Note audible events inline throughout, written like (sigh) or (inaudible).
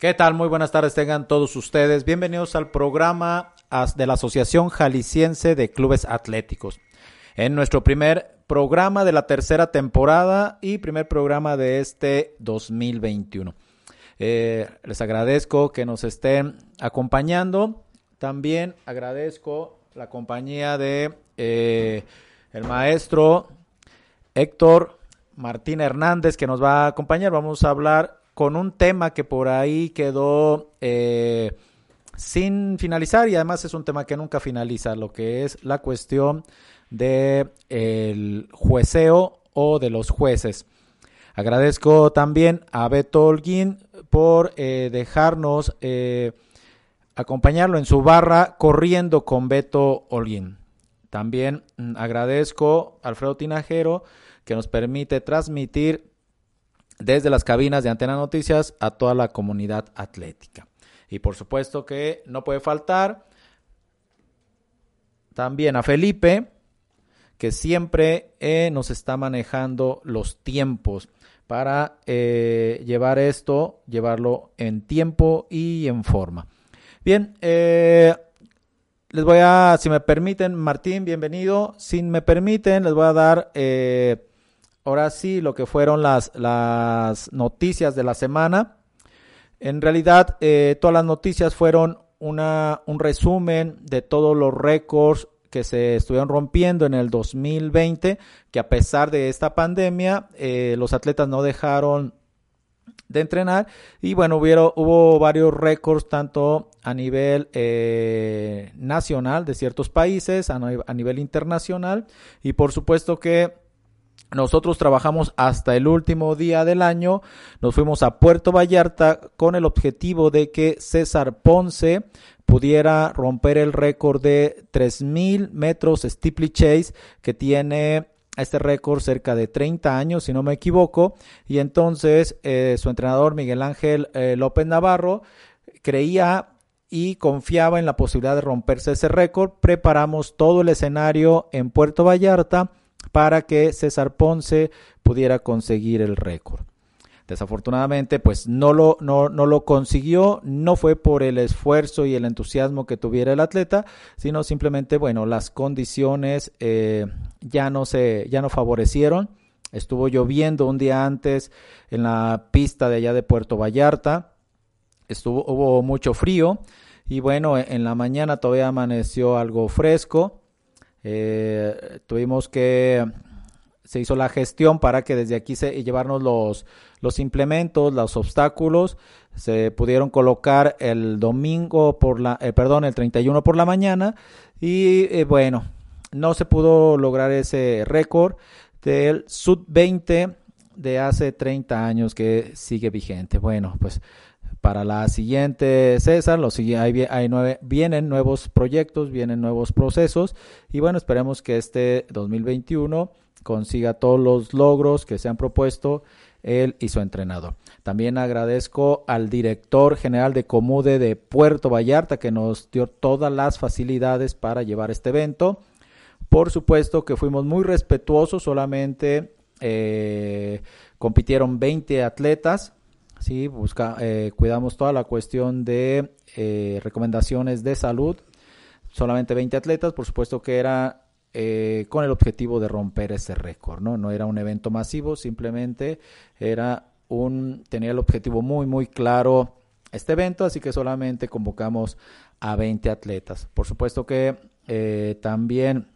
¿Qué tal? Muy buenas tardes tengan todos ustedes. Bienvenidos al programa de la Asociación Jalisciense de Clubes Atléticos. En nuestro primer programa de la tercera temporada y primer programa de este 2021. Eh, les agradezco que nos estén acompañando. También agradezco la compañía de eh, el maestro Héctor Martín Hernández que nos va a acompañar. Vamos a hablar con un tema que por ahí quedó eh, sin finalizar y además es un tema que nunca finaliza, lo que es la cuestión del el jueceo o de los jueces. Agradezco también a Beto Holguín por eh, dejarnos eh, acompañarlo en su barra corriendo con Beto Holguín. También mm, agradezco a Alfredo Tinajero que nos permite transmitir desde las cabinas de Antena Noticias a toda la comunidad atlética. Y por supuesto que no puede faltar también a Felipe, que siempre eh, nos está manejando los tiempos para eh, llevar esto, llevarlo en tiempo y en forma. Bien, eh, les voy a, si me permiten, Martín, bienvenido. Si me permiten, les voy a dar ahora sí lo que fueron las, las noticias de la semana. En realidad, eh, todas las noticias fueron una, un resumen de todos los récords que se estuvieron rompiendo en el 2020, que a pesar de esta pandemia, eh, los atletas no dejaron de entrenar y bueno, hubo, hubo varios récords tanto a nivel eh, nacional de ciertos países, a, a nivel internacional y por supuesto que nosotros trabajamos hasta el último día del año. Nos fuimos a Puerto Vallarta con el objetivo de que César Ponce pudiera romper el récord de 3.000 metros steeplechase que tiene este récord cerca de 30 años, si no me equivoco. Y entonces eh, su entrenador Miguel Ángel eh, López Navarro creía y confiaba en la posibilidad de romperse ese récord. Preparamos todo el escenario en Puerto Vallarta para que César Ponce pudiera conseguir el récord. Desafortunadamente, pues no lo, no, no lo consiguió, no fue por el esfuerzo y el entusiasmo que tuviera el atleta, sino simplemente, bueno, las condiciones eh, ya, no se, ya no favorecieron. Estuvo lloviendo un día antes en la pista de allá de Puerto Vallarta, estuvo, hubo mucho frío y bueno, en la mañana todavía amaneció algo fresco eh, tuvimos que se hizo la gestión para que desde aquí se llevarnos los, los implementos, los obstáculos, se pudieron colocar el domingo por la, eh, perdón, el 31 por la mañana y eh, bueno, no se pudo lograr ese récord del sub 20 de hace 30 años que sigue vigente. Bueno, pues para la siguiente, César, lo hay, hay nueve, vienen nuevos proyectos, vienen nuevos procesos y bueno, esperemos que este 2021 consiga todos los logros que se han propuesto él y su entrenador. También agradezco al director general de Comude de Puerto Vallarta que nos dio todas las facilidades para llevar este evento. Por supuesto que fuimos muy respetuosos, solamente eh, compitieron 20 atletas, Sí, busca, eh, cuidamos toda la cuestión de eh, recomendaciones de salud. Solamente 20 atletas, por supuesto que era eh, con el objetivo de romper ese récord, ¿no? No era un evento masivo, simplemente era un, tenía el objetivo muy, muy claro este evento, así que solamente convocamos a 20 atletas. Por supuesto que también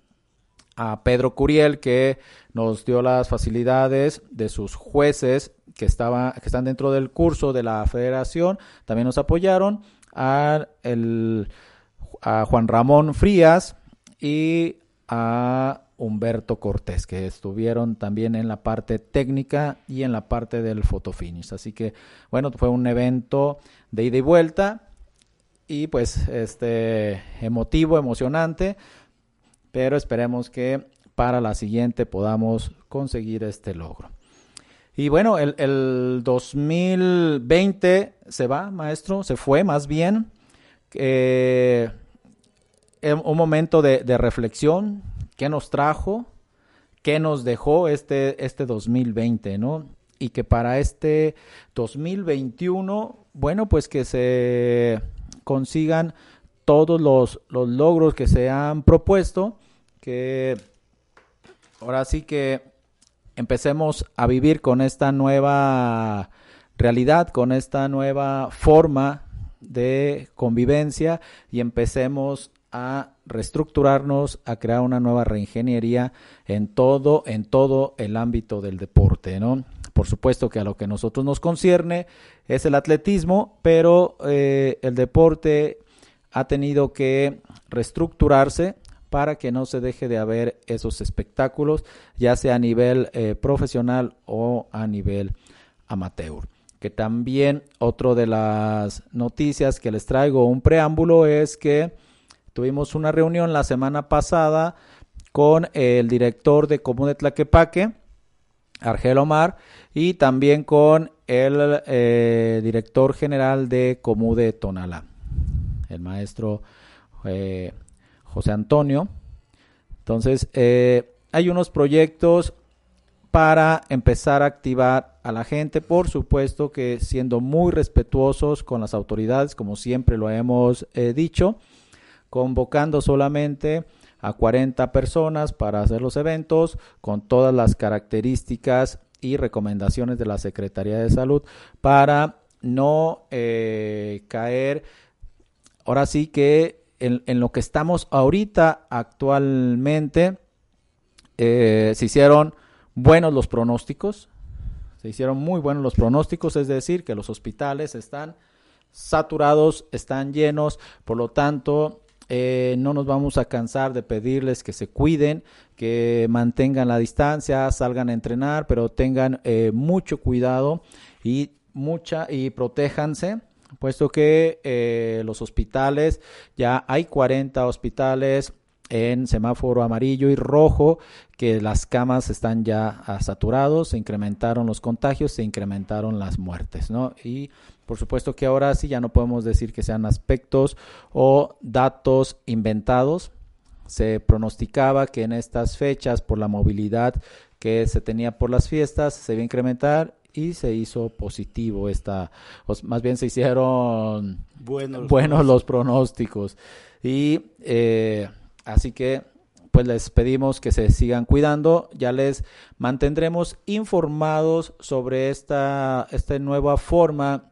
a Pedro Curiel, que nos dio las facilidades de sus jueces que, estaba, que están dentro del curso de la federación, también nos apoyaron, a, el, a Juan Ramón Frías y a Humberto Cortés, que estuvieron también en la parte técnica y en la parte del fotofinish. Así que, bueno, fue un evento de ida y vuelta y pues este emotivo, emocionante, pero esperemos que para la siguiente podamos conseguir este logro. Y bueno, el, el 2020 se va, maestro, se fue más bien. Eh, un momento de, reflexión, ¿qué nos trajo? ¿Qué nos dejó este, este 2020, no? y que para este 2021, bueno, pues que se consigan todos los, los logros que se han propuesto, que ahora sí que empecemos a vivir con esta nueva realidad, con esta nueva forma de convivencia y empecemos a reestructurarnos, a crear una nueva reingeniería en todo, en todo el ámbito del deporte, ¿no? Por supuesto que a lo que nosotros nos concierne es el atletismo, pero eh, el deporte ha tenido que reestructurarse para que no se deje de haber esos espectáculos, ya sea a nivel eh, profesional o a nivel amateur. Que también otro de las noticias que les traigo un preámbulo es que tuvimos una reunión la semana pasada con el director de Común de Tlaquepaque, Argel Omar, y también con el eh, director general de Comude Tonalá, el maestro eh, José Antonio. Entonces, eh, hay unos proyectos para empezar a activar a la gente, por supuesto que siendo muy respetuosos con las autoridades, como siempre lo hemos dicho, convocando solamente a 40 personas para hacer los eventos con todas las características y recomendaciones de la Secretaría de Salud para no eh, caer ahora sí que en, lo que estamos ahorita actualmente eh, se hicieron buenos los pronósticos se hicieron muy buenos los pronósticos es decir que los hospitales están saturados están llenos por lo tanto eh, no nos vamos a cansar de pedirles que se cuiden, que mantengan la distancia, salgan a entrenar, pero tengan eh, mucho cuidado y mucha y protéjanse puesto que eh, los hospitales ya hay 40 hospitales en semáforo amarillo y rojo que las camas están ya saturados, se incrementaron los contagios, se incrementaron las muertes, ¿no? Y por supuesto que ahora sí ya no podemos decir que sean aspectos o datos inventados. Se pronosticaba que en estas fechas, por la movilidad que se tenía por las fiestas, se iba a incrementar y se hizo positivo esta, más bien se hicieron buenos, buenos los pronósticos. Y eh, así que pues les pedimos que se sigan cuidando. Ya les mantendremos informados sobre esta, esta nueva forma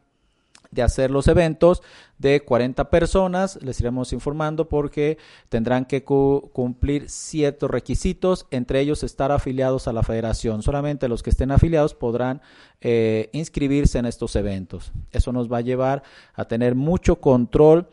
de hacer los eventos de 40 personas. Les iremos informando porque tendrán que cumplir ciertos requisitos, entre ellos estar afiliados a la federación. Solamente los que estén afiliados podrán eh, inscribirse en estos eventos. Eso nos va a llevar a tener mucho control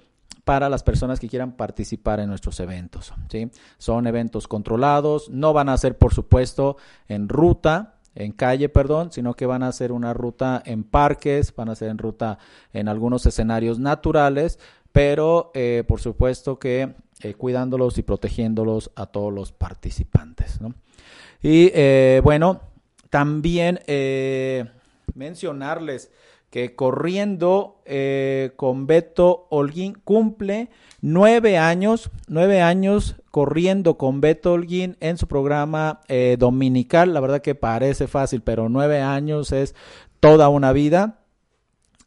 para las personas que quieran participar en nuestros eventos. ¿sí? Son eventos controlados, no van a ser, por supuesto, en ruta, en calle, perdón, sino que van a hacer una ruta en parques, van a ser en ruta en algunos escenarios naturales, pero eh, por supuesto que eh, cuidándolos y protegiéndolos a todos los participantes. Y eh, bueno, también mencionarles que corriendo con Beto Holguín cumple nueve años, nueve años corriendo con Beto Holguín en su programa eh, dominical. La verdad que parece fácil, pero nueve años es toda una vida.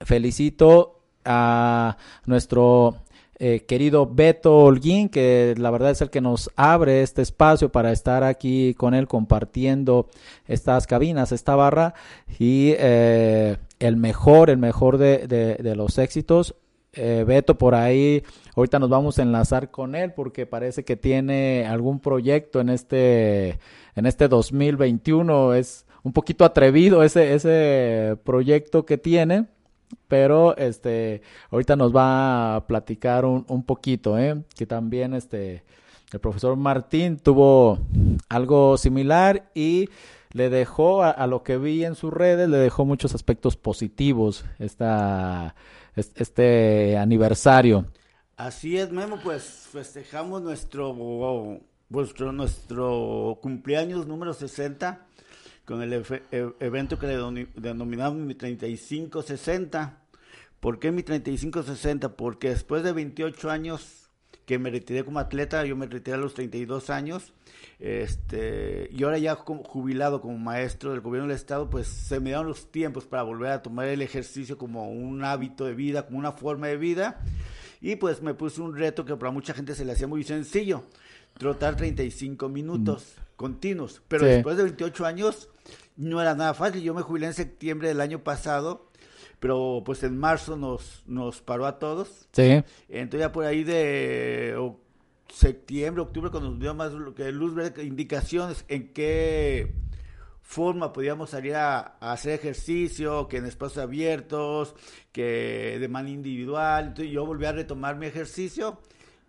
Felicito a nuestro eh, querido Beto Holguín, que la verdad es el que nos abre este espacio para estar aquí con él compartiendo estas cabinas, esta barra y eh, el mejor, el mejor de, de los éxitos eh, Beto por ahí, ahorita nos vamos a enlazar con él porque parece que tiene algún proyecto en este, en este 2021. Es un poquito atrevido ese, ese proyecto que tiene, pero este, ahorita nos va a platicar un, un poquito, ¿eh? que también este, el profesor Martín tuvo algo similar y le dejó a, a, lo que vi en sus redes, le dejó muchos aspectos positivos esta este aniversario. Así es, Memo, pues festejamos nuestro, nuestro, nuestro cumpleaños número 60 con el e, evento que le denominamos mi 3560. ¿Por qué mi 3560? Porque después de 28 años que me retiré como atleta, yo me retiré a los 32 años, este, y ahora ya como jubilado como maestro del gobierno del estado, pues se me dieron los tiempos para volver a tomar el ejercicio como un hábito de vida, como una forma de vida, y pues me puse un reto que para mucha gente se le hacía muy sencillo, trotar 35 minutos mm. continuos, pero después de 28 años no era nada fácil, yo me jubilé en septiembre del año pasado, pero pues en marzo nos, nos paró a todos. Sí. Entonces ya por ahí de septiembre, octubre, cuando nos dio más que luz verde, indicaciones en qué forma podíamos salir a, hacer ejercicio, que en espacios abiertos, que de manera individual. Entonces yo volví a retomar mi ejercicio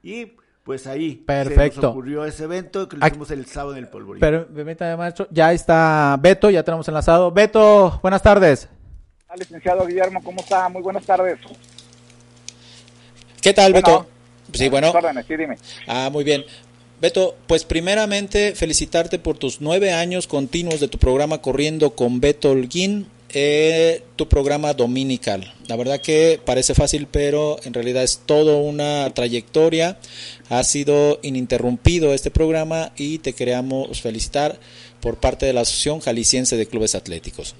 y pues ahí Perfecto. se nos ocurrió ese evento que lo hicimos el sábado en el polvorín. Pero, maestro, ya está Beto, ya tenemos enlazado. Beto, buenas tardes licenciado Guillermo, ¿cómo está? Muy buenas tardes. ¿Qué tal, Beto? Sí, bueno. sí, dime. Ah, muy bien. Beto, pues primeramente felicitarte por tus nueve años continuos de tu programa Corriendo con Beto Holguín, eh, tu programa dominical. La verdad que parece fácil, pero en realidad es toda una trayectoria. Ha sido ininterrumpido este programa y te queremos felicitar por parte de la Asociación Jalisciense de Clubes Atléticos.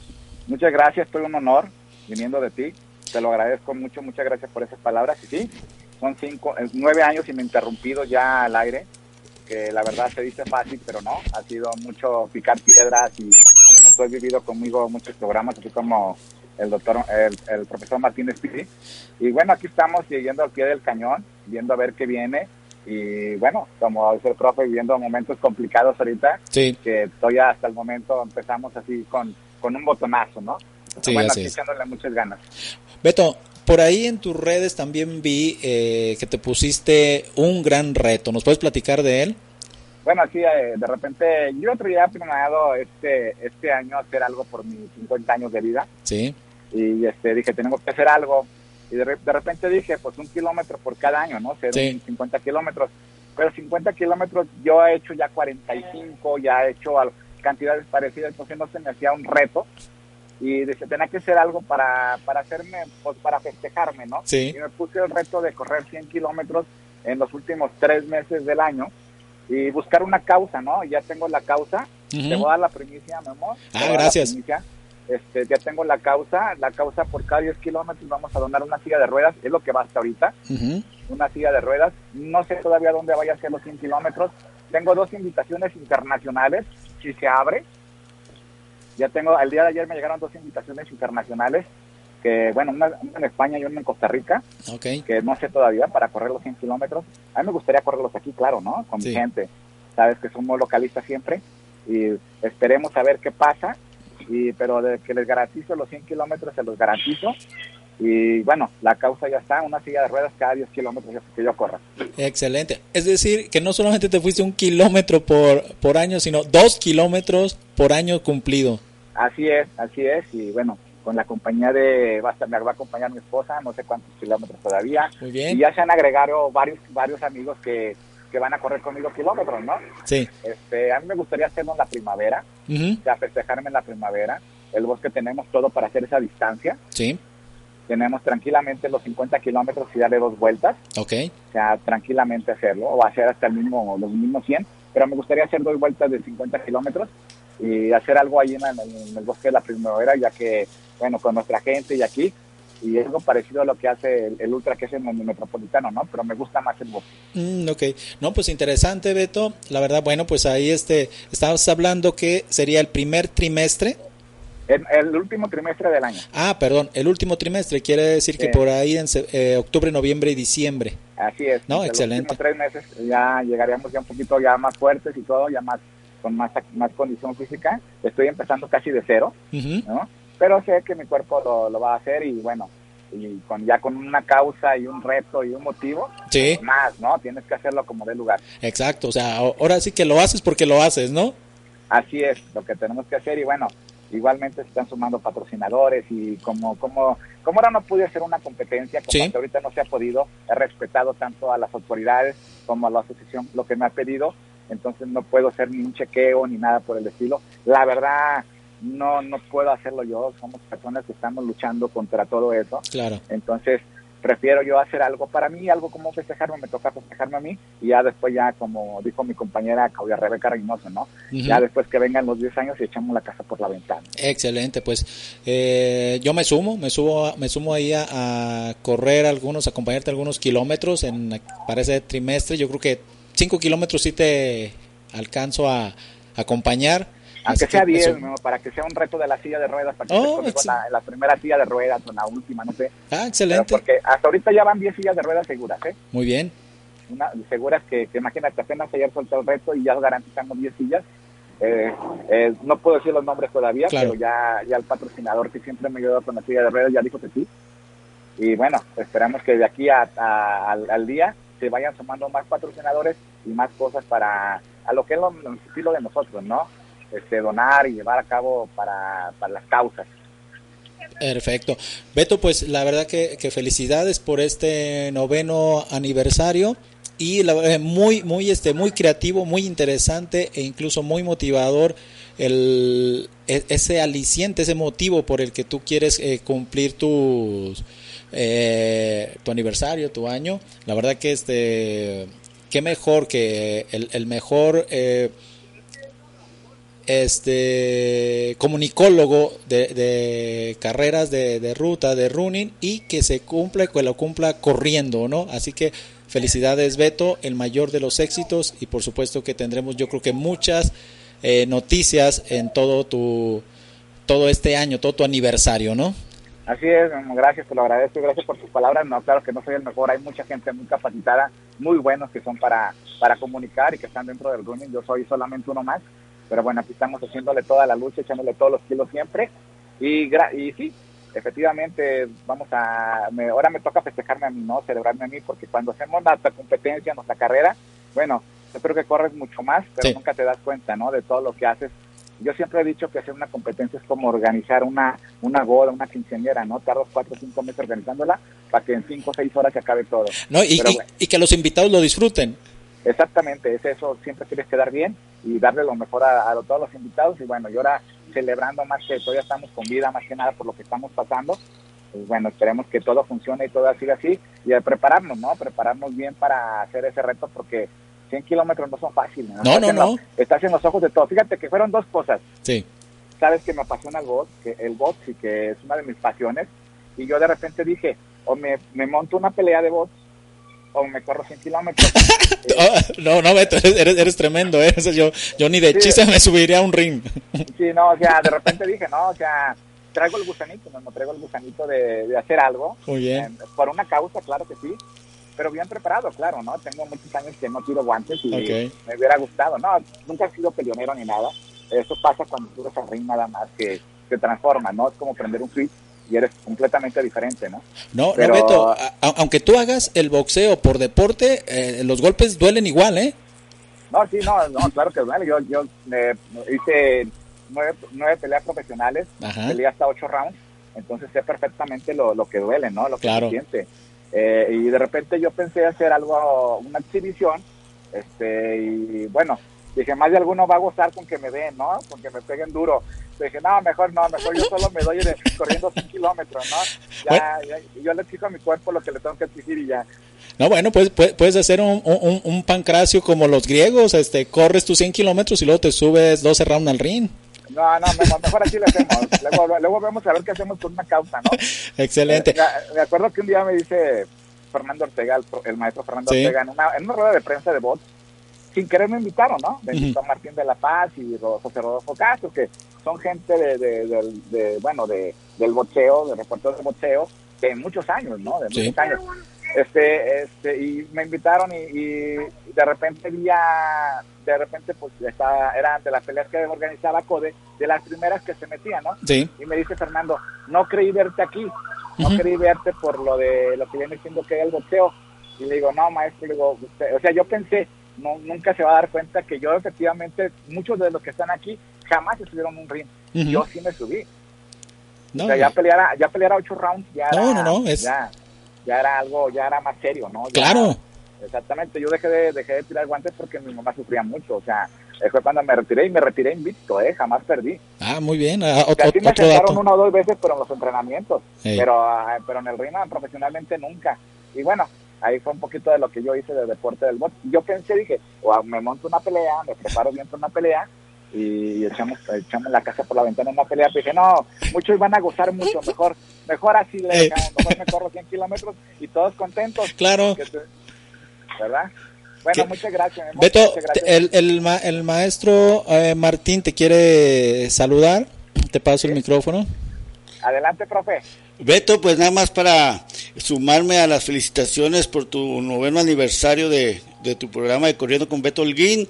Muchas gracias, fue un honor viniendo de ti. Te lo agradezco mucho, muchas gracias por esas palabras. Y sí, son cinco, nueve años ininterrumpidos ya al aire, que la verdad se dice fácil, pero no, ha sido mucho picar piedras y bueno, tú has vivido conmigo muchos programas, así como el doctor, el, profesor Martínez Piri. Y bueno, aquí estamos siguiendo al pie del cañón, viendo a ver qué viene. Y bueno, como dice el profe, viviendo momentos complicados ahorita, sí. que todavía hasta el momento empezamos así con con un botonazo, ¿no? Sí, bueno, echándole muchas ganas. Beto, por ahí en tus redes también vi eh, que te pusiste un gran reto. ¿Nos puedes platicar de él? Bueno, sí, eh, de repente yo otro día planeado este este año hacer algo por mis 50 años de vida. Sí. Y este dije, tenemos que hacer algo. Y de, repente dije, pues un kilómetro por cada año, ¿no? Ser 50 kilómetros. Pero 50 kilómetros yo he hecho ya 45, ya he hecho algo cantidades parecidas, entonces no se me hacía un reto. Y dice, tenía que hacer algo para, para hacerme, pues para festejarme, ¿no? Sí. Y me puse el reto de correr 100 kilómetros en los últimos tres meses del año y buscar una causa, ¿no? Ya tengo la causa, te voy a dar la primicia, mi amor. Ah, gracias. Este, ya tengo la causa, la causa por cada 10 kilómetros vamos a donar una silla de ruedas, es lo que va hasta ahorita, una silla de ruedas, no sé todavía dónde vaya a ser los 100 kilómetros, tengo dos invitaciones internacionales, si se abre. Ya tengo, el día de ayer me llegaron dos invitaciones internacionales, que bueno, una, en España y una en Costa Rica, que no sé todavía, para correr los 100 kilómetros. A mí me gustaría correrlos aquí, claro, ¿no? Con mi gente. Sabes que somos localistas siempre y esperemos a ver qué pasa. Y, pero de que les garantizo los 100 kilómetros, se los garantizo. Y bueno, la causa ya está, una silla de ruedas cada 10 kilómetros que yo corra. Excelente. Es decir, que no solamente te fuiste un kilómetro por, por año, sino dos kilómetros por año cumplido. Así es, así es. Y bueno, con la compañía de, va a, me va a acompañar mi esposa, no sé cuántos kilómetros todavía. Muy bien. Y ya se han agregado varios, varios amigos que, que van a correr conmigo kilómetros, ¿no? Sí. Este, a mí me gustaría hacerlo en la primavera, o sea, festejarme en la primavera. El bosque tenemos todo para hacer esa distancia. Sí tenemos tranquilamente los 50 kilómetros y darle dos vueltas. Ok. O sea, tranquilamente hacerlo, o hacer hasta el mismo, los mismos 100, pero me gustaría hacer dos vueltas de 50 kilómetros y hacer algo ahí en el, bosque de la primavera, ya que, bueno, con nuestra gente y aquí, y algo parecido a lo que hace el, ultra que es en el metropolitano, ¿no? Pero me gusta más el bosque. Mm, ok, no, pues interesante, Beto. La verdad, bueno, pues ahí este, estabas hablando que sería el primer trimestre el, último trimestre del año. Ah, perdón, el último trimestre quiere decir que por ahí en eh, octubre, noviembre y diciembre. Así es. No, excelente. Los tres meses ya llegaríamos ya un poquito ya más fuertes y todo, ya más con más, más condición física. Estoy empezando casi de cero, ¿no? Pero sé que mi cuerpo lo, lo, va a hacer y bueno, y con ya con una causa y un reto y un motivo, sí. más, ¿no? Tienes que hacerlo como de lugar. Exacto, o sea, ahora sí que lo haces porque lo haces, ¿no? Así es, lo que tenemos que hacer y bueno, igualmente se están sumando patrocinadores y como como como ahora no pude hacer una competencia como ahorita no se ha podido he respetado tanto a las autoridades como a la asociación lo que me ha pedido entonces no puedo hacer ni un chequeo ni nada por el estilo. La verdad no no puedo hacerlo yo somos personas que estamos luchando contra todo eso. Claro. Entonces prefiero yo hacer algo para mí, algo como festejarme, me toca festejarme a mí, y ya después ya, como dijo mi compañera Claudia Rebeca Reynoso, ¿no? Ya después que vengan los 10 años y echamos la casa por la ventana. Excelente, pues eh, yo me sumo, me subo, me sumo ahí a, correr algunos, acompañarte algunos kilómetros en, para ese trimestre, yo creo que 5 kilómetros sí te alcanzo a acompañar aunque sea 10, para que sea un reto de la silla de ruedas, para que oh, la, la, primera silla de ruedas o la última, no sé. Ah, excelente. porque hasta ahorita ya van 10 sillas de ruedas seguras, ¿eh? Muy bien. Una, seguras que, que imagínate, apenas ayer soltó el reto y ya garantizamos 10 sillas. Eh, eh, no puedo decir los nombres todavía, pero ya, ya el patrocinador que siempre me ayudó con la silla de ruedas ya dijo que sí. Y bueno, esperamos que de aquí a, al, al, día se vayan sumando más patrocinadores y más cosas para a lo que es lo, el estilo de nosotros, ¿no? Este, donar y llevar a cabo para, para las causas. Perfecto. Beto, pues la verdad que, felicidades por este noveno aniversario y la, muy muy este muy creativo, muy interesante e incluso muy motivador el e, ese aliciente, ese motivo por el que tú quieres eh, cumplir tus eh, tu aniversario, tu año. La verdad que este qué mejor que el, el mejor eh, este comunicólogo de, carreras de, ruta, de running y que se cumpla, que lo cumpla corriendo, ¿no? Así que felicidades Beto, el mayor de los éxitos y por supuesto que tendremos yo creo que muchas eh, noticias en todo tu todo este año, todo tu aniversario, ¿no? Así es, gracias, te lo agradezco, gracias por tus palabras. No, claro que no soy el mejor, hay mucha gente muy capacitada, muy buenos que son para, para comunicar y que están dentro del running. Yo soy solamente uno más pero bueno, aquí estamos haciéndole toda la lucha, echándole todos los kilos siempre. Y, y sí, efectivamente, vamos a, ahora me toca festejarme a mí, ¿no? Celebrarme a mí, porque cuando hacemos nuestra competencia, nuestra carrera, bueno, yo creo que corres mucho más, pero nunca te das cuenta, ¿no? De todo lo que haces. Yo siempre he dicho que hacer una competencia es como organizar una, una boda, una quinceañera, ¿no? Tardas cuatro o cinco meses organizándola para que en cinco o seis horas se acabe todo. No, y, y que los invitados lo disfruten. Exactamente, es eso, siempre quieres quedar bien y darle lo mejor a, todos los invitados y bueno, y ahora celebrando más que todavía estamos con vida, más que nada por lo que estamos pasando, pues bueno, esperemos que todo funcione y todo siga así y prepararnos, ¿no? Prepararnos bien para hacer ese reto porque 100 kilómetros no son fáciles. No, no, no. Estás en los ojos de todos. Fíjate que fueron dos cosas. Sí. Sabes que me apasiona el box, que el box y que es una de mis pasiones y yo de repente dije, o me, me monto una pelea de box o me corro 100 kilómetros. (laughs) (laughs) no, no, Beto, eres, eres tremendo, ¿eh? yo, yo ni de chiste me subiría a un ring. (laughs) sí, no, o sea, de repente dije, no, o sea, traigo el gusanito, no, traigo el gusanito de, de hacer algo. Muy bien. Eh, por una causa, claro que sí, pero bien preparado, claro, ¿no? Tengo muchos años que no tiro guantes y me hubiera gustado. No, nunca he sido peleonero ni nada. Eso pasa cuando tú eres al ring nada más, que se transforma, ¿no? Es como prender un switch y eres completamente diferente, ¿no? No, Pero... Beto, aunque tú hagas el boxeo por deporte, eh, los golpes duelen igual, ¿eh? No, sí, no, no claro que duele. Yo, yo eh, hice nueve, nueve, peleas profesionales, peleé hasta ocho rounds, entonces sé perfectamente lo, lo que duele, ¿no? Lo que se siente. Eh, y de repente yo pensé hacer algo, una exhibición, este, y bueno, dije, más de alguno va a gozar con que me den, ¿no? Con que me peguen duro. Dije, no, mejor no, mejor yo solo me doy (laughs) corriendo 100 kilómetros, ¿no? Ya, ya, yo le exijo a mi cuerpo lo que le tengo que exigir y ya. No, bueno, pues puedes hacer un, un, un pancracio como los griegos, este, corres tus 100 kilómetros y luego te subes 12 rounds al ring. No, no, mejor, así lo hacemos. Luego, luego vemos a ver qué hacemos con una causa, ¿no? (laughs) Excelente. Eh, me, acuerdo que un día me dice Fernando Ortega, el, maestro Fernando Ortega, en una, en una rueda de prensa de bots, sin querer me invitaron, ¿no? Benito Martín de la Paz y José Rodolfo Castro, que son gente de, de, bueno, de, del boxeo, de reporteros de boxeo, de muchos años, ¿no? De muchos años. Este, este, y me invitaron y, de repente ya, de repente pues estaba, eran de las peleas que organizaba CODE, de las primeras que se metían, ¿no? Sí. Y me dice Fernando, no creí verte aquí, no creí verte por lo de lo que viene diciendo que es el boxeo. Y le digo, no, maestro, le digo, o sea, yo pensé, no, nunca se va a dar cuenta que yo efectivamente, muchos de los que están aquí jamás estuvieron en un ring. Yo sí me subí. o sea, ya peleara, ya peleara ocho rounds, ya era, ya, era algo, ya era más serio, ¿no? claro. Exactamente, yo dejé de, dejé de tirar guantes porque mi mamá sufría mucho, o sea, eh, fue cuando me retiré y me retiré invicto, ¿eh? Jamás perdí. Ah, muy bien. Ah, me sentaron una o dos veces, pero en los entrenamientos. Pero, ah, pero en el ring profesionalmente nunca. Y bueno, ahí fue un poquito de lo que yo hice de deporte del box. Yo pensé, dije, o me monto una pelea, me preparo bien para una pelea y echamos, echamos la casa por la ventana en una pelea. Pero dije, no, muchos van a gozar mucho, mejor mejor así le dejamos, mejor me corro 100 kilómetros y todos contentos. Claro. ¿Verdad? Bueno, muchas gracias. Beto, El, el, el, maestro eh, Martín te quiere saludar. Te paso el micrófono. Adelante, profe. Beto, pues nada más para sumarme a las felicitaciones por tu noveno aniversario de, tu programa de Corriendo con Beto Holguín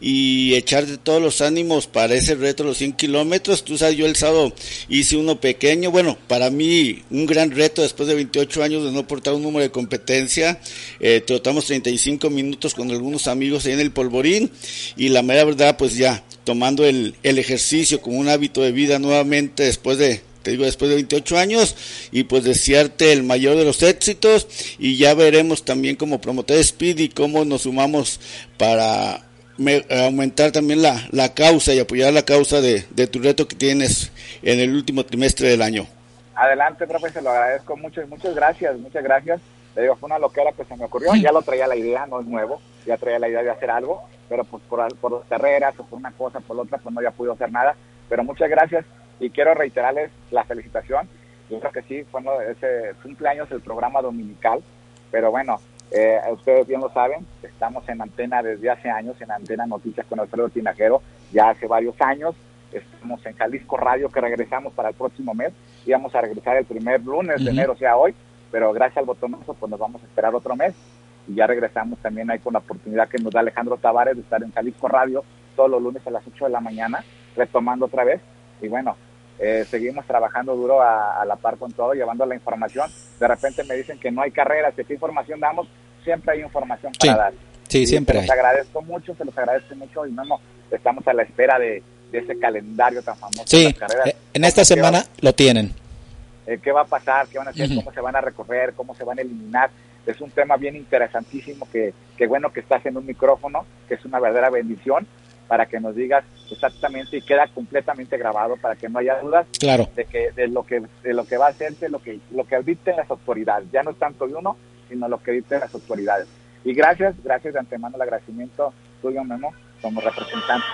y echarte todos los ánimos para ese reto los 100 kilómetros. Tú sabes, yo el sábado hice uno pequeño, bueno, para mí un gran reto después de 28 años de no portar un número de competencia. Eh, trotamos 35 minutos con algunos amigos ahí en el polvorín y la mera verdad, pues ya tomando el, el ejercicio como un hábito de vida nuevamente después de te digo, después de 28 años, y pues desearte el mayor de los éxitos, y ya veremos también como promotor Speed y cómo nos sumamos para aumentar también la, la causa y apoyar la causa de, tu reto que tienes en el último trimestre del año. Adelante, profe, se lo agradezco mucho, muchas gracias, muchas gracias. Le digo, fue una loquera que se me ocurrió, ya lo traía la idea, no es nuevo, ya traía la idea de hacer algo, pero pues por, por carreras o por una cosa, por otra, pues no había podido hacer nada. Pero muchas gracias y quiero reiterarles la felicitación. Yo creo que sí, fue ese cumpleaños el programa dominical, pero bueno, eh, ustedes bien lo saben, estamos en antena desde hace años, en antena Noticias con Alfredo Tinajero, ya hace varios años. Estamos en Jalisco Radio, que regresamos para el próximo mes. Íbamos a regresar el primer lunes de enero, o sea, hoy, pero gracias al botonazo, pues nos vamos a esperar otro mes. Y ya regresamos también ahí con la oportunidad que nos da Alejandro Tavares de estar en Jalisco Radio todos los lunes a las 8 de la mañana, retomando otra vez. Y bueno, eh, seguimos trabajando duro a, la par con todo, llevando la información. De repente me dicen que no hay carreras, que qué información damos, siempre hay información para dar. Sí, siempre. Se los agradezco mucho, se los agradezco mucho y no, no, estamos a la espera de, ese calendario tan famoso. Sí, eh, en esta semana lo tienen. Eh, ¿Qué va a pasar? ¿Qué van a hacer? ¿Cómo se van a recorrer? ¿Cómo se van a eliminar? Es un tema bien interesantísimo que, que bueno que estás en un micrófono, que es una verdadera bendición para que nos digas exactamente y queda completamente grabado para que no haya dudas claro. de que de lo que de lo que va a hacerse lo que lo que dicten las autoridades. Ya no es tanto de uno sino lo que dicten las autoridades. Y gracias gracias de antemano el agradecimiento tuyo Memo como representante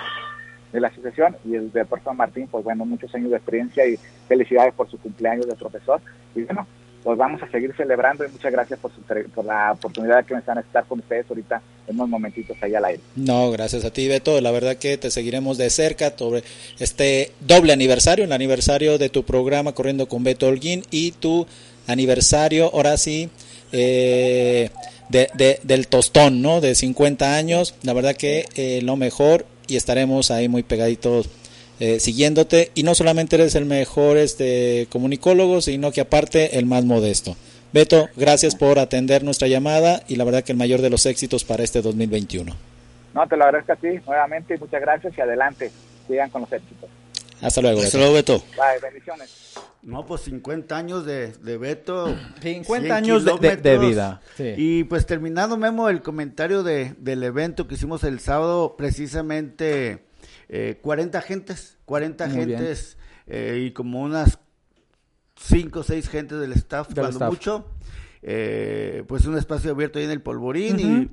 de la asociación y el de Puerto Martín pues bueno muchos años de experiencia y felicidades por su cumpleaños de profesor. Y bueno pues vamos a seguir celebrando y muchas gracias por, por la oportunidad que me están a estar con ustedes ahorita unos momentitos ahí al aire. No, gracias a ti Beto, la verdad que te seguiremos de cerca sobre este doble aniversario, el aniversario de tu programa Corriendo con Beto Holguín y tu aniversario, ahora sí, eh, de, del tostón, ¿no? De 50 años, la verdad que eh, lo mejor y estaremos ahí muy pegaditos eh, siguiéndote y no solamente eres el mejor este comunicólogo, sino que aparte el más modesto. Beto, gracias por atender nuestra llamada y la verdad que el mayor de los éxitos para este 2021. No, te lo agradezco a ti nuevamente, muchas gracias y adelante, sigan con los éxitos. Hasta luego. Hasta luego, Beto. Bye, bendiciones. No, pues 50 años de, de Beto. 50 años de, de, vida. Y pues terminando, Memo, el comentario de, del evento que hicimos el sábado, precisamente eh, 40 gentes, 40 gentes eh, y como unas 5 o 6 gentes del staff, cuando mucho. Eh, pues un espacio abierto ahí en el Polvorín y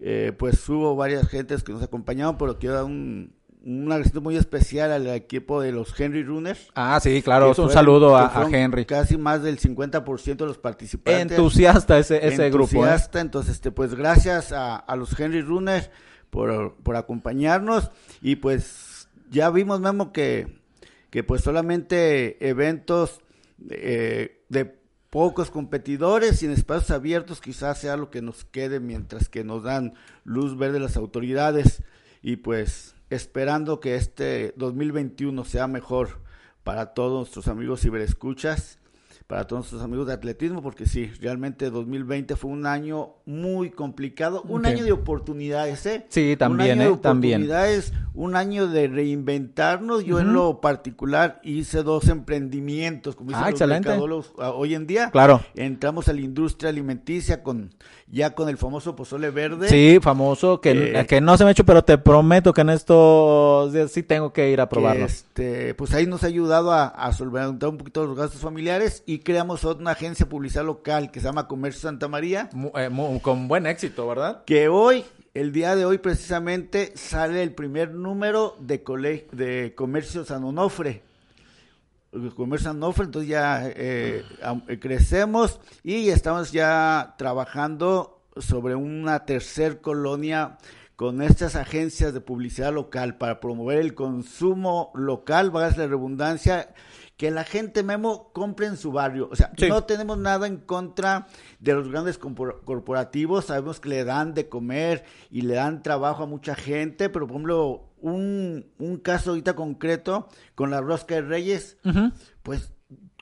eh, pues hubo varias gentes que nos acompañaron, pero quiero un, un agradecimiento muy especial al equipo de los Henry Runners. Ah, sí, claro, un saludo a, Henry. Casi más del 50% de los participantes. Entusiasta ese, ese grupo. Entusiasta, entonces, este, pues gracias a, a los Henry Runners por, por acompañarnos y pues ya vimos, Memo, que, que pues solamente eventos eh, de pocos competidores y en espacios abiertos quizás sea lo que nos quede mientras que nos dan luz verde las autoridades. Y pues esperando que este 2021 sea mejor para todos nuestros amigos ciberescuchas para todos nuestros amigos de atletismo, porque sí, realmente 2020 fue un año muy complicado, un año de oportunidades, ¿eh? Sí, también, un año ¿eh? de También. oportunidades, un año de reinventarnos. Yo en lo particular hice dos emprendimientos, como dicen Ah, los excelente. mercadólogos, ah, hoy en día. Claro. Entramos a la industria alimenticia con ya con el famoso pozole verde. Sí, famoso, que, Eh, que no se me ha hecho, pero te prometo que en estos días sí tengo que ir a probarlo. este, pues ahí nos ha ayudado a, a solventar un poquito los gastos familiares y creamos una agencia publicidad local que se llama Comercio Santa María, Mu- eh, mu- con buen éxito, ¿verdad? que hoy, el día de hoy precisamente, sale el primer número de, cole- de Comercio San Onofre. El Comercio San Onofre, entonces ya eh, eh, crecemos y estamos ya trabajando sobre una tercer colonia con estas agencias de publicidad local para promover el consumo local, valga la redundancia, que la gente Memo compre en su barrio. O sea, Sí. no tenemos nada en contra de los grandes corporativos, sabemos que le dan de comer y le dan trabajo a mucha gente, pero por ejemplo, un, un caso ahorita concreto con la rosca de Reyes, pues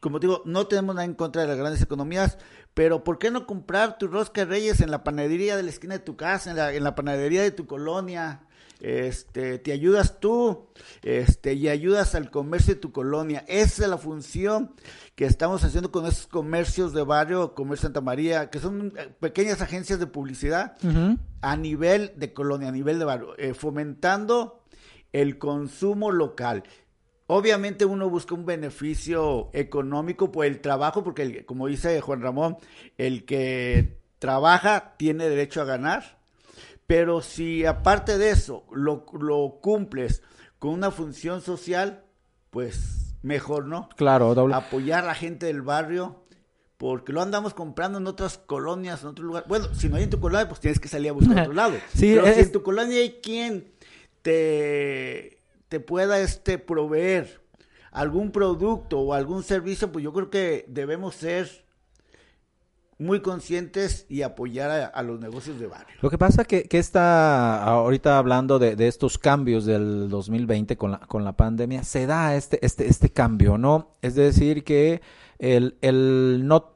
como te digo, no tenemos nada en contra de las grandes economías, pero ¿por qué no comprar tu rosca de reyes en la panadería de la esquina de tu casa, en la, en la panadería de tu colonia? Este, te ayudas tú, este, y ayudas al comercio de tu colonia. Esa es la función que estamos haciendo con esos comercios de barrio, Comercio Santa María, que son eh, pequeñas agencias de publicidad a nivel de colonia, a nivel de barrio, eh, fomentando el consumo local. Obviamente uno busca un beneficio económico por el trabajo, porque el- como dice Juan Ramón, el que trabaja tiene derecho a ganar, pero si aparte de eso lo, lo cumples con una función social, pues mejor, ¿no? Claro, doble. Apoyar a la gente del barrio, porque lo andamos comprando en otras colonias, en otro lugar. Bueno, si no hay en tu colonia, pues tienes que salir a buscar a otro (laughs) lado. Sí, Pero si en tu colonia hay quien te, te pueda este proveer algún producto o algún servicio, pues yo creo que debemos ser muy conscientes y apoyar a, los negocios de barrio. Lo que pasa que, que está ahorita hablando de, de estos cambios del 2020 con la, con la pandemia, se da este, este, este cambio, ¿no? Es decir, que el, el no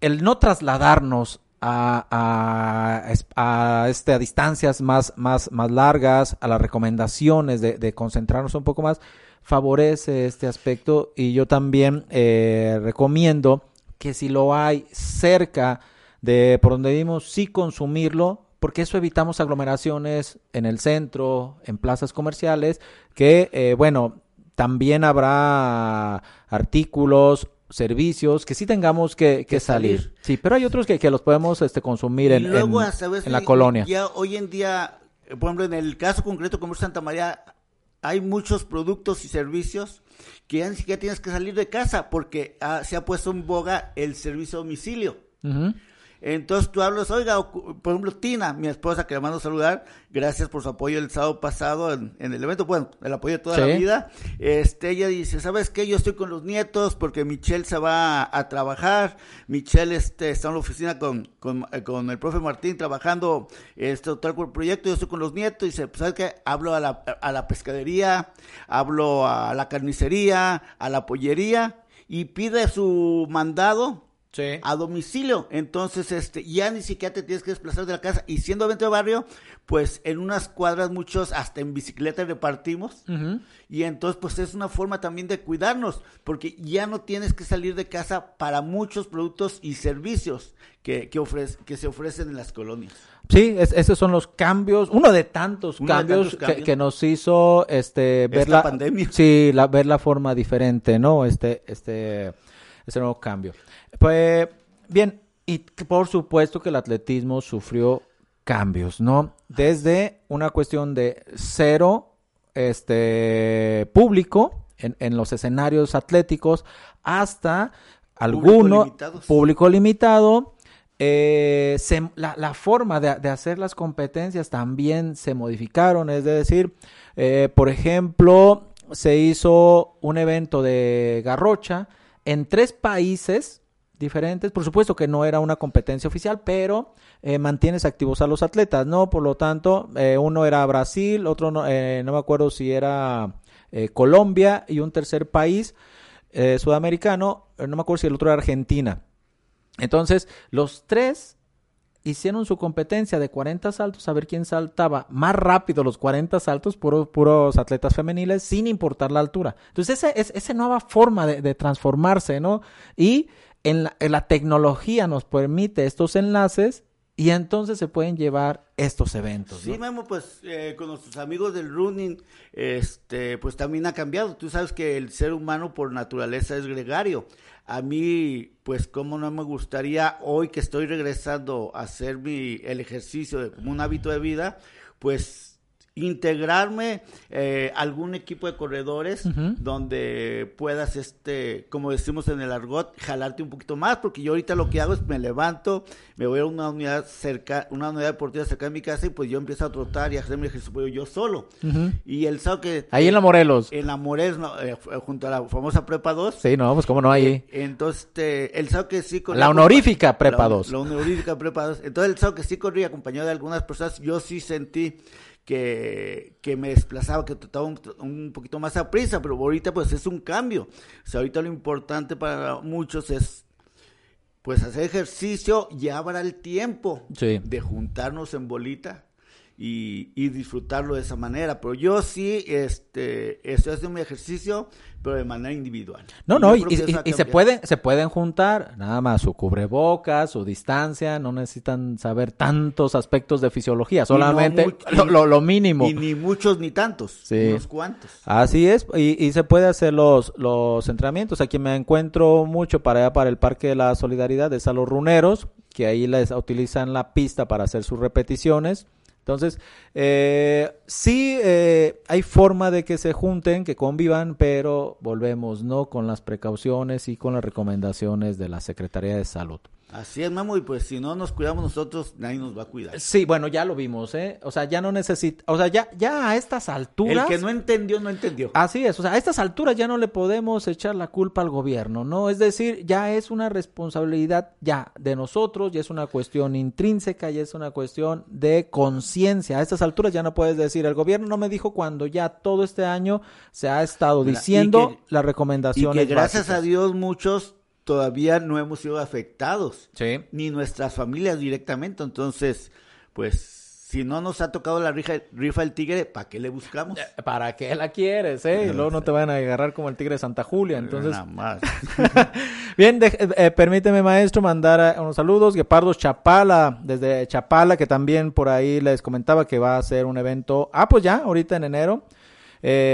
el no trasladarnos a, a, a, este, a distancias más, más, más largas, a las recomendaciones de, de concentrarnos un poco más, favorece este aspecto y yo también eh, recomiendo que si lo hay cerca de por donde vivimos, sí consumirlo, porque eso evitamos aglomeraciones en el centro, en plazas comerciales, que, eh, bueno, también habrá artículos, servicios que sí tengamos que, que Que salir. salir. Sí, pero hay otros que, que los podemos este, consumir en, luego, en- en la colonia. Ya hoy en día, por ejemplo, en el caso concreto como Santa María, hay muchos productos y servicios que ya tienes que salir de casa porque ah, se ha puesto en boga el servicio a domicilio. Entonces tú hablas, oiga, por ejemplo, Tina, mi esposa, que le mando a saludar, gracias por su apoyo el sábado pasado en, en el evento, bueno, el apoyo de toda Sí. la vida. Este, ella dice, ¿sabes qué? Yo estoy con los nietos porque Michelle se va a, a trabajar, Michelle este, está en la oficina con, con, eh, con el profe Martín trabajando este cual proyecto, yo estoy con los nietos, y dice, pues, ¿sabes qué? Hablo a la, a la pescadería, hablo a la carnicería, a la pollería, y pide su mandado Sí. a domicilio. Entonces, este, ya ni siquiera te tienes que desplazar de la casa. Y siendo evento de barrio, pues en unas cuadras muchos hasta en bicicleta repartimos. Y entonces, pues es una forma también de cuidarnos, porque ya no tienes que salir de casa para muchos productos y servicios que, que, ofrece, que se ofrecen en las colonias. Sí, es- esos son los cambios, uno de tantos, Uno de cambios, que- nos hizo este ver Esta la pandemia. Sí, la, ver la forma diferente, ¿no? Este, este, este nuevo cambio. Pues, bien, y por supuesto que el atletismo sufrió cambios, ¿no? Desde una cuestión de cero, este, público en, en los escenarios atléticos hasta alguno limitados. público limitado. eh, se- la, la forma de, de hacer las competencias también se modificaron, es decir, eh, por ejemplo, se hizo un evento de garrocha en tres países diferentes, por supuesto que no era una competencia oficial, pero eh, mantienes activos a los atletas, ¿no? Por lo tanto, eh, uno era Brasil, otro no, eh, no me acuerdo si era Colombia y un tercer país sudamericano no me acuerdo si el otro era Argentina. Entonces, los tres hicieron su competencia de 40 saltos a ver quién saltaba más rápido los 40 saltos, puros atletas femeniles, sin importar la altura. Entonces, esa es esa nueva forma de, transformarse, ¿no? Y en la, tecnología nos permite estos enlaces y entonces se pueden llevar estos eventos. Sí, Memo, pues eh, con nuestros amigos del running, este, pues también ha cambiado. Tú sabes que el ser humano por naturaleza es gregario a mí, pues, como no me gustaría hoy que estoy regresando a hacer mi, el ejercicio de, como un hábito de vida, pues integrarme eh, algún equipo de corredores donde puedas este como decimos en el argot jalarte un poquito más porque yo ahorita lo que hago es me levanto me voy a una unidad cerca una unidad deportiva cerca de mi casa y pues yo empiezo a trotar y a hacer mi ejercicio yo solo. Y el sábado que ahí en la Morelos. En la Morelos eh, junto a la famosa prepa 2 sí no pues cómo no ahí. Eh, entonces este, el sábado que sí con la honorífica prepa 2 la, honorífica prepa 2 entonces el sábado que sí corrí acompañado de algunas personas yo sí sentí que, que me desplazaba, que trataba un, poquito más a prisa, pero ahorita pues es un cambio. O sea, ahorita lo importante para muchos es pues hacer ejercicio y habrá el tiempo de juntarnos en bolita y, y, disfrutarlo de esa manera. Pero yo sí este, estoy haciendo mi ejercicio pero de manera individual. No, no, y, se pueden se pueden juntar, nada más su cubrebocas, su distancia, no necesitan saber tantos aspectos de fisiología, solamente lo, mínimo. Y ni muchos ni tantos, sí. unos cuantos. Así es, y, se puede hacer los, los entrenamientos. Aquí me encuentro mucho para allá, para el Parque de la Solidaridad, es a los runeros, que ahí les utilizan la pista para hacer sus repeticiones entonces, eh, sí eh, hay forma de que se junten, que convivan, pero volvemos, ¿no? Con las precauciones y con las recomendaciones de la Secretaría de Salud. Así es, Memo, y pues si no nos cuidamos nosotros, nadie nos va a cuidar. Sí, bueno, ya lo vimos, ¿eh? O sea, ya no necesita, o sea, ya, ya a estas alturas... El que no entendió, no entendió. Así es, o sea, a estas alturas ya no le podemos echar la culpa al gobierno, ¿no? Es decir, ya es una responsabilidad ya de nosotros, ya es una cuestión intrínseca, ya es una cuestión de conciencia. A estas alturas ya no puedes decir, el gobierno no me dijo cuando ya todo este año se ha estado diciendo las recomendaciones. Y que gracias a Dios muchos todavía no hemos sido afectados, ni nuestras familias directamente. Entonces, pues, si no nos ha tocado la rifa, rifa del tigre, ¿para qué le buscamos? Eh, ¿Para qué la quieres, eh? Y luego no te van a agarrar como el tigre de Santa Julia, entonces... Nada más. (laughs) Bien, eh, permíteme, maestro, mandar unos saludos. Guepardo Chapala, desde Chapala, que también por ahí les comentaba que va a ser un evento... Ah, pues ya, ahorita en enero.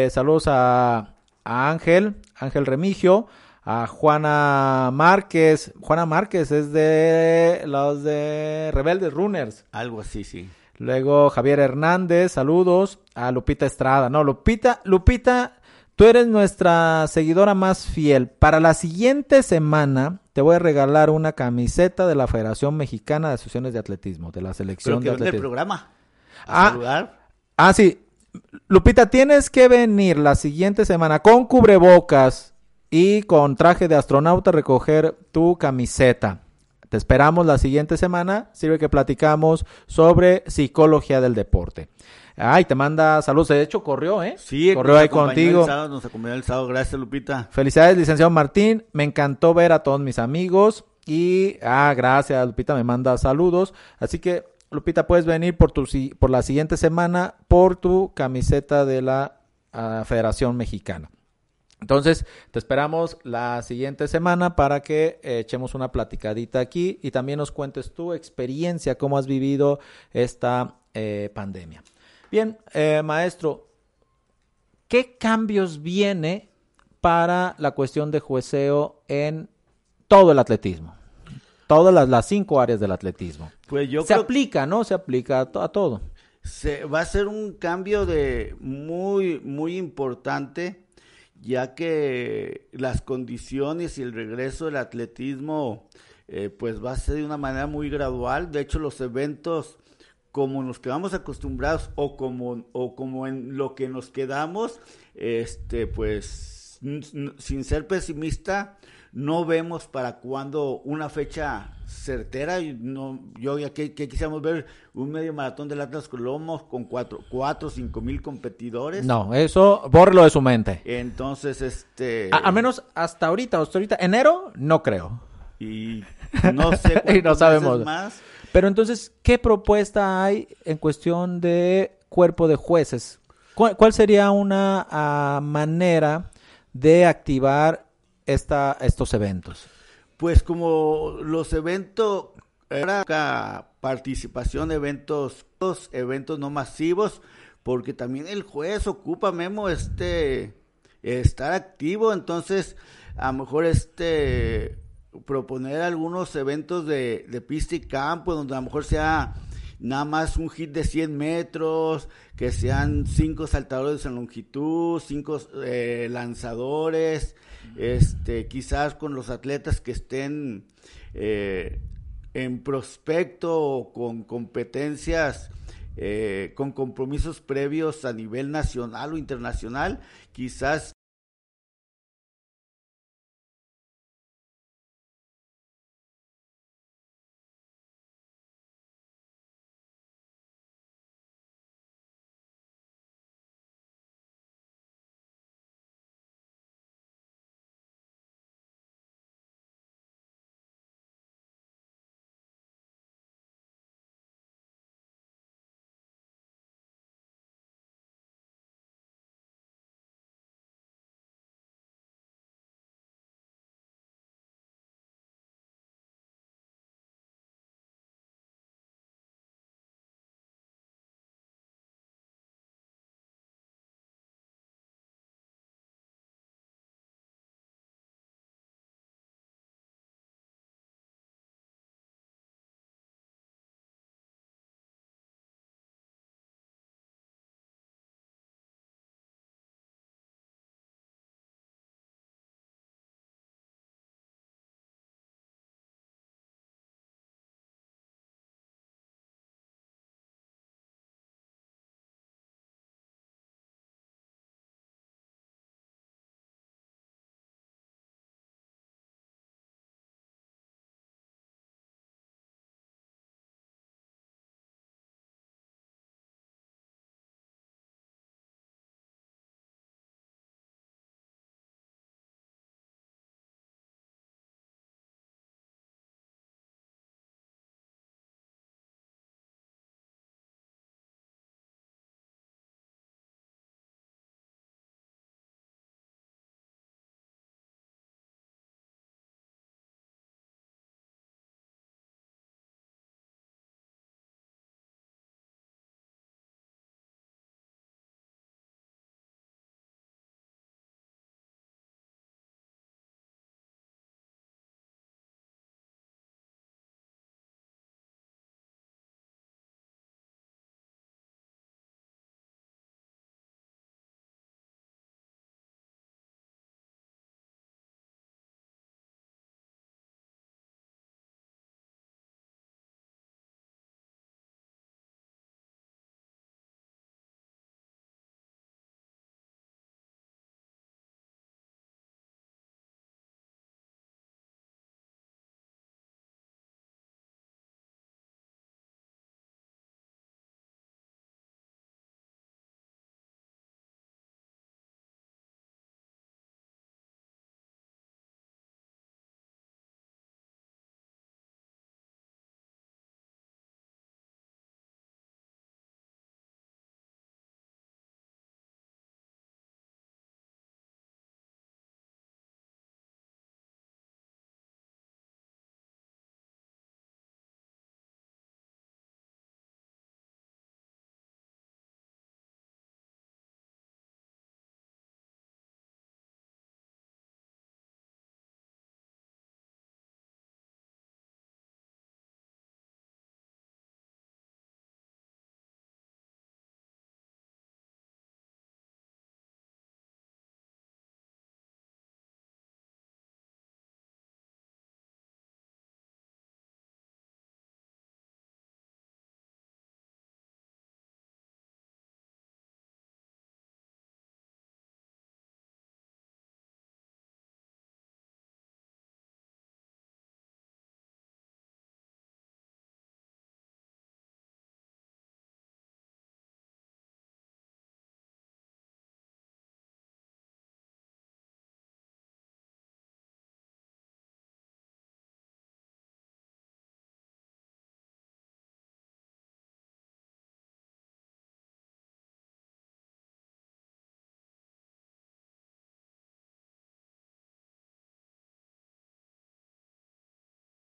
saludos a, a Ángel, Ángel Remigio a Juana Márquez. Juana Márquez es de los de Rebeldes Runners. Algo así, sí. Luego Javier Hernández, saludos. A Lupita Estrada. No, Lupita, Lupita, tú eres nuestra seguidora más fiel. Para la siguiente semana te voy a regalar una camiseta de la Federación Mexicana de Asociaciones de Atletismo, de la selección de atletismo. programa. ah, ah, sí. Lupita, tienes que venir la siguiente semana con cubrebocas y con traje de astronauta recoger tu camiseta. Te esperamos la siguiente semana. Sirve que platicamos sobre psicología del deporte. Ay, te manda saludos. De hecho, corrió, ¿eh? Sí, corrió ahí contigo. nos acompañó el sábado. Gracias, Lupita. Felicidades, licenciado Martín. Me encantó ver a todos mis amigos. Y, ah, gracias, Lupita. Me manda saludos. Así que, Lupita, puedes venir por, tu, por la siguiente semana por tu camiseta de la ah, Federación Mexicana. Entonces, te esperamos la siguiente semana para que eh, echemos una platicadita aquí y también nos cuentes tu experiencia, cómo has vivido esta eh, pandemia. Bien, eh, maestro, ¿qué cambios viene para la cuestión de jueceo en todo el atletismo? Todas las, cinco áreas del atletismo. Pues yo se aplica, ¿no? Se aplica a, a todo. Se, va a ser un cambio de muy, muy importante ya que las condiciones y el regreso del atletismo eh, pues va a ser de una manera muy gradual. De hecho, los eventos como nos quedamos acostumbrados o como, o como en lo que nos quedamos, este, pues sin ser pesimista, no vemos para cuándo una fecha certera. No, yo ya que, quisiéramos ver un medio maratón del Atlas Colomos con cuatro, cuatro, cinco mil competidores. No, eso borlo de su mente. Entonces, este. A, al menos hasta ahorita, hasta ahorita, enero, no creo. Y no sé (laughs) y no sabemos más. Pero entonces, ¿qué propuesta hay en cuestión de cuerpo de jueces? ¿Cuál, sería una ah, manera de activar esta, estos eventos? Pues como los eventos, era participación, eventos, eventos no masivos, porque también el juez ocupa, Memo, este, estar activo, entonces a lo mejor este, proponer algunos eventos de, de pista y campo, donde a lo mejor sea nada más un hit de 100 metros, que sean cinco saltadores en longitud, cinco eh, lanzadores, este, quizás con los atletas que estén eh, en prospecto o con competencias, eh, con compromisos previos a nivel nacional o internacional, quizás